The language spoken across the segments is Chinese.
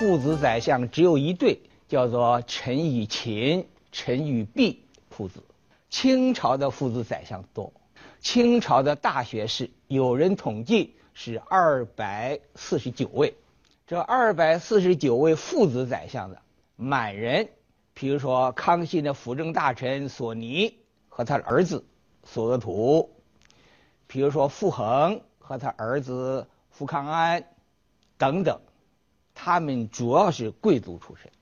父子宰相只有一对，叫做陈与秦、陈与毕父子。清朝的父子宰相多，清朝的大学士有人统计是二百四十九位。这二百四十九位父子宰相的满人，比如说康熙的辅政大臣索尼和他的儿子索额图，比如说傅恒和他儿子傅康安等等，他们主要是贵族出身。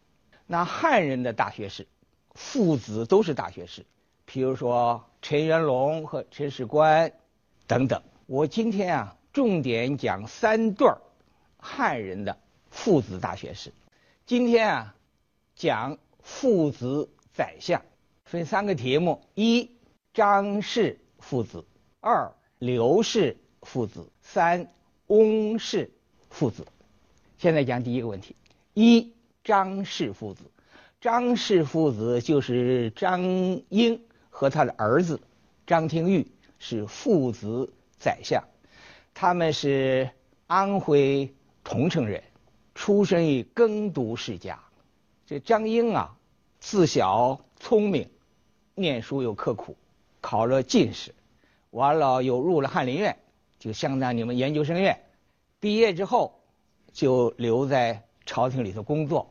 那汉人的大学士，父子都是大学士，比如说陈元龙和陈士官等等。我今天啊，重点讲三对儿。汉人的父子大学士，今天啊讲父子宰相，分三个题目：一张氏父子，二刘氏父子，三翁氏父子。现在讲第一个问题：一张氏父子，张氏父子就是张英和他的儿子张廷玉是父子宰相，他们是安徽。桐城人，出身于耕读世家。这张英啊，自小聪明，念书又刻苦，考了进士，完了又入了翰林院，就相当于你们研究生院。毕业之后，就留在朝廷里头工作，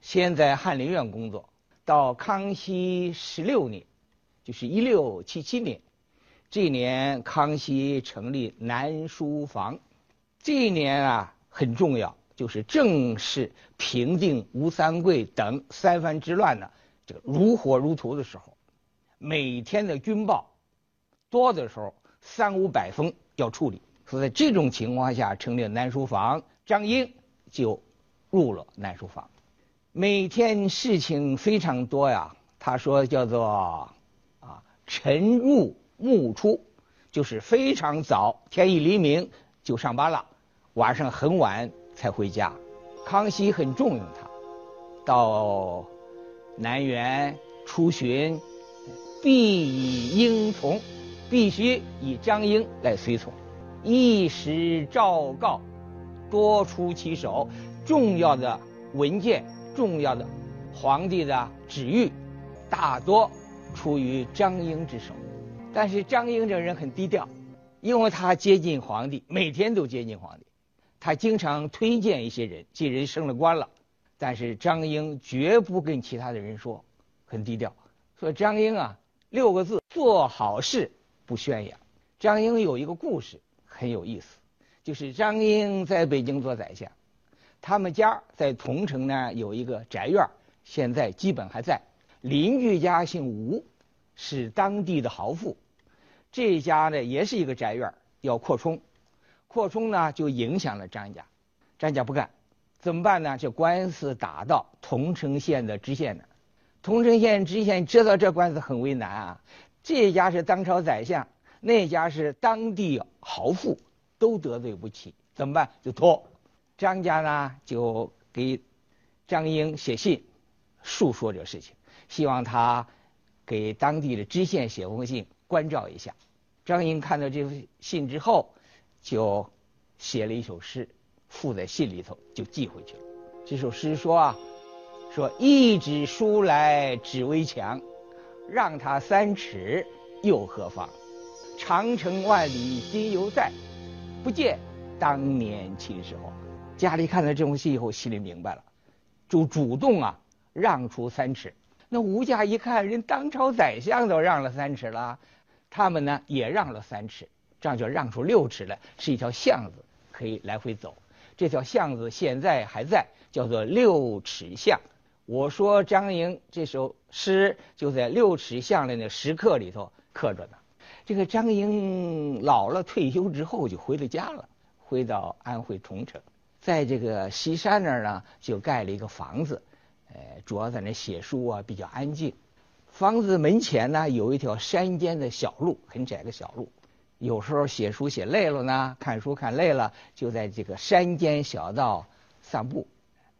先在翰林院工作，到康熙十六年，就是一六七七年，这一年康熙成立南书房，这一年啊。很重要，就是正是平定吴三桂等三藩之乱呢，这个如火如荼的时候，每天的军报多的时候三五百封要处理，所以在这种情况下成立了南书房，张英就入了南书房，每天事情非常多呀。他说叫做啊晨入暮出，就是非常早，天一黎明就上班了。晚上很晚才回家，康熙很重用他，到南园出巡，必以英从，必须以张英来随从。一时诏告，多出其手，重要的文件、重要的皇帝的旨意，大多出于张英之手。但是张英这人很低调，因为他接近皇帝，每天都接近皇帝。他经常推荐一些人，这人升了官了，但是张英绝不跟其他的人说，很低调。说张英啊，六个字：做好事不宣扬。张英有一个故事很有意思，就是张英在北京做宰相，他们家在桐城呢有一个宅院，现在基本还在。邻居家姓吴，是当地的豪富，这家呢也是一个宅院，要扩充。扩充呢，就影响了张家，张家不干，怎么办呢？这官司打到桐城县的知县那，桐城县知县知道这官司很为难啊，这家是当朝宰相，那家是当地豪富，都得罪不起，怎么办？就拖。张家呢，就给张英写信，述说这个事情，希望他给当地的知县写封信关照一下。张英看到这封信之后。就写了一首诗，附在信里头，就寄回去了。这首诗说啊，说一纸书来只为墙，让他三尺又何妨？长城万里今犹在，不见当年秦时候。家里看到这封信以后，心里明白了，就主动啊让出三尺。那吴家一看，人当朝宰相都让了三尺了，他们呢也让了三尺。这样就让出六尺来，是一条巷子，可以来回走。这条巷子现在还在，叫做六尺巷。我说张英这首诗就在六尺巷的那石刻里头刻着呢。这个张英老了退休之后就回了家了，回到安徽桐城，在这个西山那儿呢就盖了一个房子，呃，主要在那写书啊，比较安静。房子门前呢有一条山间的小路，很窄的小路。有时候写书写累了呢，看书看累了，就在这个山间小道散步。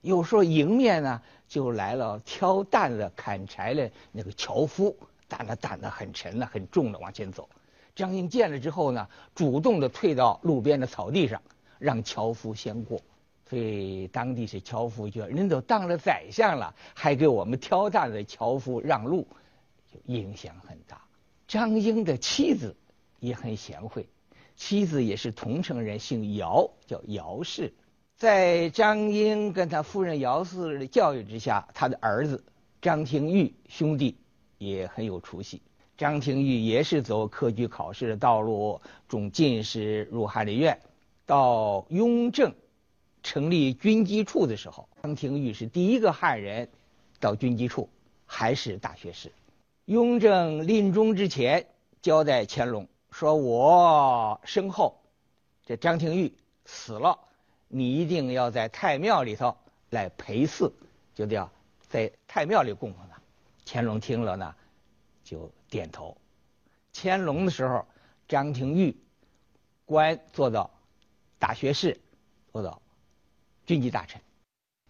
有时候迎面呢，就来了挑担子、砍柴的那个樵夫，担子担子很沉的、很重的往前走。张英见了之后呢，主动的退到路边的草地上，让樵夫先过。所以当地是樵夫觉得人都当了宰相了，还给我们挑担的樵夫让路，影响很大。张英的妻子也很贤惠，妻子也是桐城人，姓姚，叫姚氏。在张英跟他夫人姚氏的教育之下，他的儿子张廷玉兄弟也很有出息。张廷玉也是走科举考试的道路，中进士，入翰林院。到雍正成立军机处的时候，张廷玉是第一个汉人到军机处，还是大学士。雍正临终之前交代乾隆说：“我身后这张廷玉死了。”你一定要在太庙里头来陪祀，就叫在太庙里供奉他。乾隆听了呢，就点头。乾隆的时候，张廷玉官做到大学士，做到军机大臣。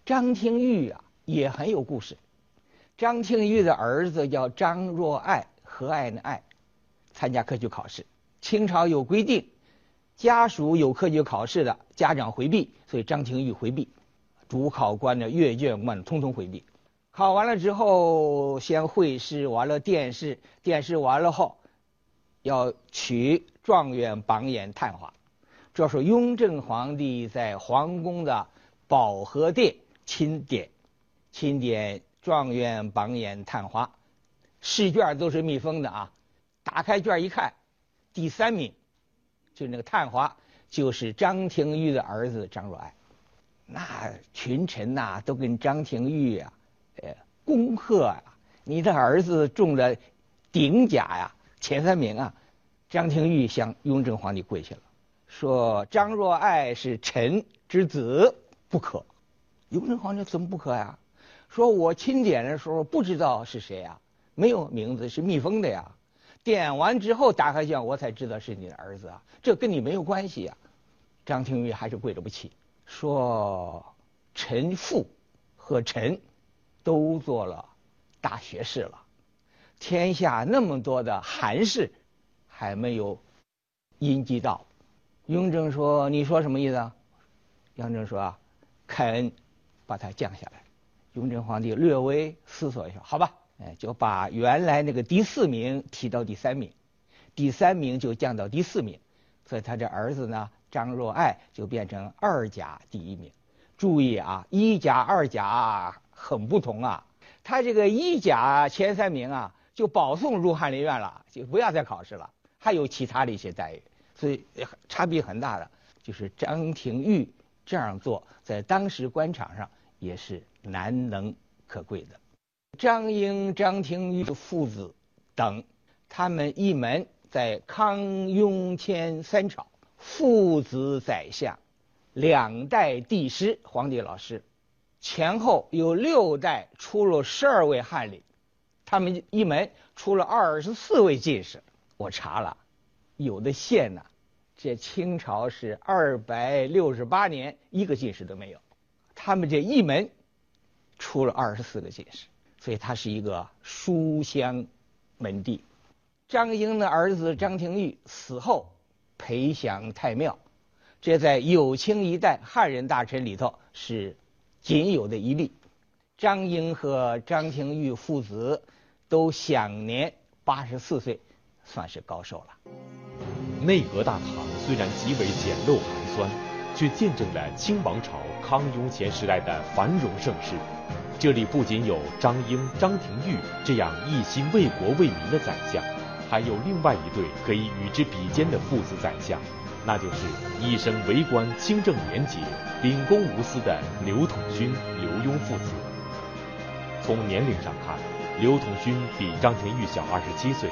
张廷玉啊也很有故事。张廷玉的儿子叫张若爱，和爱的爱，参加科举考试。清朝有规定。家属有科举考试的家长回避，所以张廷玉回避，主考官的阅卷官通通回避。考完了之后，先会试，完了殿试，殿试完了后，要取状元、榜眼、探花。这是雍正皇帝在皇宫的保和殿钦点，钦点状元、榜眼、探花。试卷都是密封的啊，打开卷一看，第三名。就那个探花，就是张廷玉的儿子张若爱，那群臣呐都跟张廷玉啊，呃，恭贺啊，你的儿子中了顶甲呀，前三名啊。张廷玉向雍正皇帝跪下了，说张若爱是臣之子，不可。雍正皇帝怎么不可呀？说我钦点的时候不知道是谁呀，没有名字，是密封的呀。点完之后打开卷，我才知道是你的儿子啊，这跟你没有关系呀。张廷玉还是跪着不起，说臣父和臣都做了大学士了，天下那么多的寒士还没有阴积到。雍正说：“你说什么意思？”啊？雍正说：“啊，开恩把他降下来。”雍正皇帝略微思索一下，好吧。哎，就把原来那个第四名提到第三名，第三名就降到第四名，所以他这儿子呢，张若爱就变成二甲第一名。注意啊，一甲二甲很不同啊。他这个一甲前三名啊，就保送入翰林院了，就不要再考试了，还有其他的一些待遇，所以差别很大的。就是张廷玉这样做，在当时官场上也是难能可贵的。张英、张廷玉父子等，他们一门在康雍乾三朝，父子宰相，两代帝师、皇帝老师，前后有六代出了十二位翰林，他们一门出了二十四位进士。我查了，有的县呢，这清朝是二百六十八年一个进士都没有，他们这一门出了二十四个进士。所以他是一个书香门第。张英的儿子张廷玉死后陪享太庙，这在有清一代汉人大臣里头是仅有的一例。张英和张廷玉父子都享年八十四岁，算是高寿了。内阁大堂虽然极为简陋寒酸，却见证了清王朝康雍乾时代的繁荣盛世。这里不仅有张英、张廷玉这样一心为国为民的宰相，还有另外一对可以与之比肩的父子宰相，那就是一生为官清正廉洁、秉公无私的刘统勋、刘墉父子。从年龄上看，刘统勋比张廷玉小二十七岁，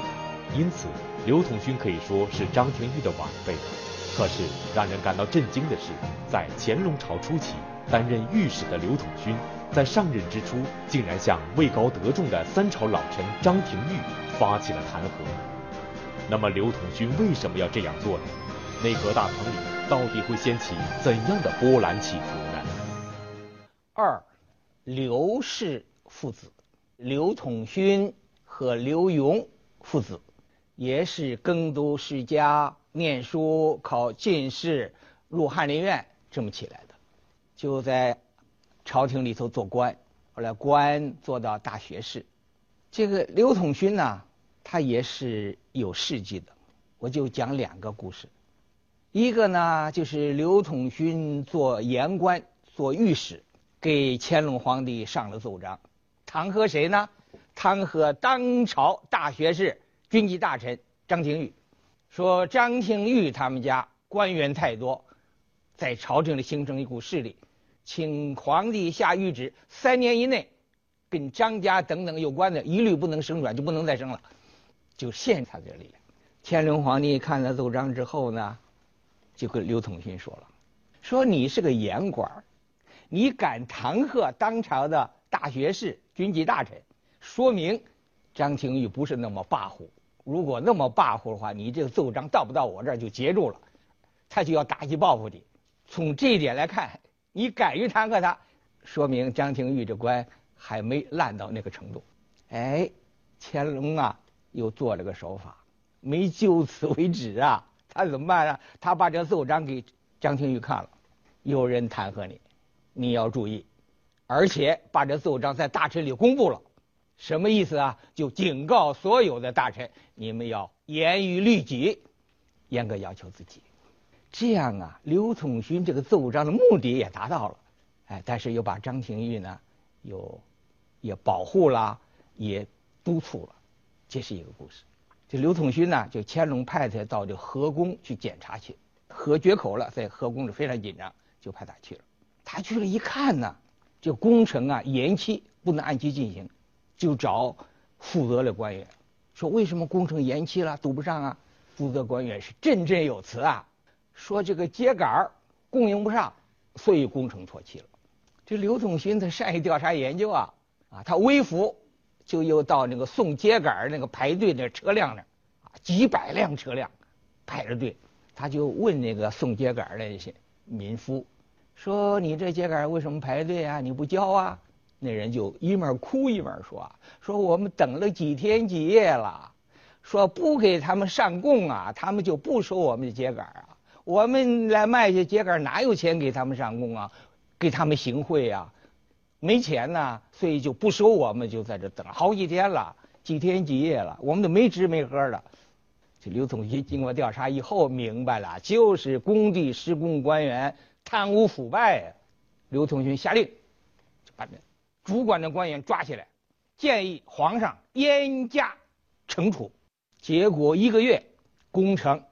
因此刘统勋可以说是张廷玉的晚辈。可是让人感到震惊的是，在乾隆朝初期担任御史的刘统勋。在上任之初，竟然向位高德重的三朝老臣张廷玉发起了弹劾。那么刘统勋为什么要这样做呢？内阁大堂里到底会掀起怎样的波澜起伏呢？二，刘氏父子，刘统勋和刘墉父子，也是耕读世家、念书、考进士、入翰林院这么起来的。就在朝廷里头做官，后来官做到大学士。这个刘统勋呢，他也是有事迹的，我就讲两个故事。一个呢，就是刘统勋做言官、做御史，给乾隆皇帝上了奏章，弹劾谁呢？弹劾当朝大学士、军机大臣张廷玉，说张廷玉他们家官员太多，在朝廷里形成一股势力，请皇帝下谕旨，三年以内，跟张家等等有关的，一律不能升转，就不能再升了，就限他这里了。乾隆皇帝看了奏章之后呢？就跟刘统勋说了，说你是个言官，你敢弹劾当朝的大学士、军机大臣，说明张廷玉不是那么跋扈。如果那么跋扈的话，你这个奏章到不到我这儿就截住了，他就要打击报复你。从这一点来看，你敢于弹劾他，说明张廷玉这官还没烂到那个程度。哎，乾隆啊，又做了个手法，没就此为止啊。他怎么办呢？他把这奏章给张廷玉看了，有人弹劾你，你要注意，而且把这奏章在大臣里公布了，什么意思啊？就警告所有的大臣，你们要严于律己，严格要求自己。这样啊，刘统勋这个奏章的目的也达到了，哎，但是又把张廷玉呢，又也保护了，也督促了，这是一个故事。这刘统勋呢，就乾隆派他到这河宫去检查去，河决口了，在河宫里非常紧张，就派他去了。他去了一看呢，这工程啊延期，不能按期进行，就找负责的官员，说为什么工程延期了，堵不上啊？负责官员是振振有词啊，说这个秸秆供应不上，所以工程错期了。这刘统勋他善于调查研究啊，啊，他微服。就又到那个送秸秆那个排队那车辆那儿，啊，几百辆车辆排着队，他就问那个送秸秆的那些民夫，说你这秸秆为什么排队啊？你不交啊？那人就一面哭一面说啊，说我们等了几天几夜了，说不给他们上供啊，他们就不收我们的秸秆啊。我们来卖这秸秆哪有钱给他们上供啊？给他们行贿啊？没钱呢，所以就不收我们，就在这等好几天了，几天几夜了，我们都没吃没喝的。这刘统勋经过调查以后明白了，就是工地施工官员贪污腐败。刘统勋下令，就把这主管的官员抓起来，建议皇上严加惩处。结果一个月，工程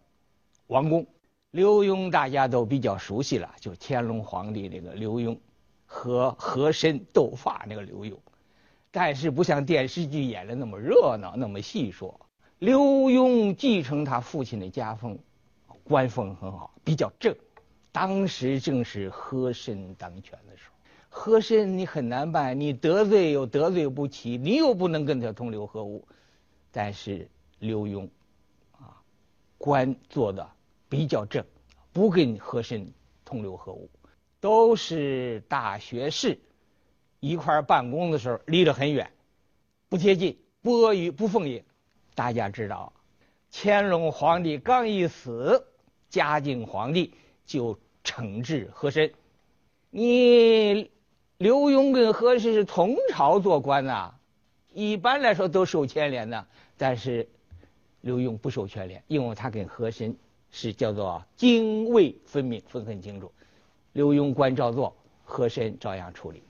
完工。刘墉大家都比较熟悉了，就乾隆皇帝这个刘墉。和和珅斗法那个刘墉，但是不像电视剧演的那么热闹，那么细说。刘墉继承他父亲的家风，官风很好，比较正。当时正是和珅当权的时候，和珅你很难办，你得罪又得罪不起，你又不能跟他同流合污。但是刘墉，啊，官做的比较正，不跟和珅同流合污。都是大学士，一块办公的时候离得很远，不贴近，不阿谀，不奉迎。大家知道，乾隆皇帝刚一死，嘉靖皇帝就惩治和珅。你刘墉跟和珅是同朝做官呐，一般来说都受牵连的，但是刘墉不受牵连，因为他跟和珅是叫做泾渭分明，分很清楚。刘墉官照做，和珅照样处理，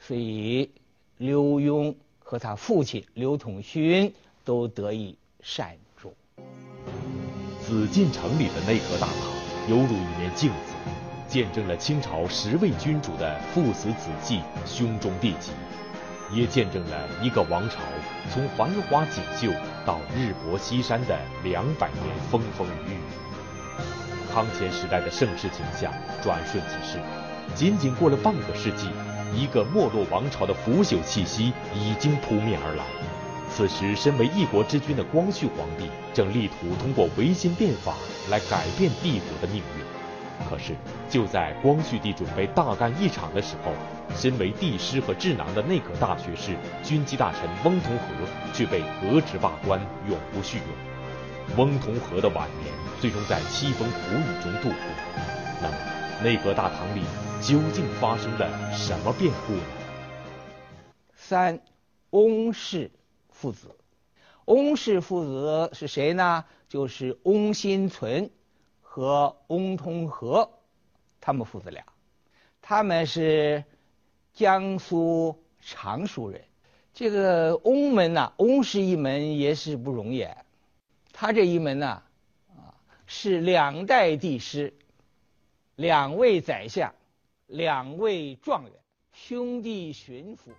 所以刘墉和他父亲刘统勋都得以善终。紫禁城里的内阁大堂犹如一面镜子，见证了清朝十位君主的父死子继、兄终弟及，也见证了一个王朝从繁华锦绣到日薄西山的两百年风风雨雨。康乾时代的盛世景象转瞬即逝，仅仅过了半个世纪，一个没落王朝的腐朽气息已经扑面而来。此时，身为一国之君的光绪皇帝正力图通过维新变法来改变帝国的命运。可是，就在光绪帝准备大干一场的时候，身为帝师和智囊的内阁大学士、军机大臣翁同龢却被革职罢官，永不叙用。翁同龢的晚年。最终在凄风苦雨中度过。那么，内阁大堂里究竟发生了什么变故呢？三，翁氏父子。翁氏父子是谁呢？就是翁心存和翁同龢，他们父子俩。他们是江苏常熟人。这个翁门呐，翁氏一门也是不容易。他这一门呐，是两代帝师，两位宰相，两位状元，兄弟巡抚。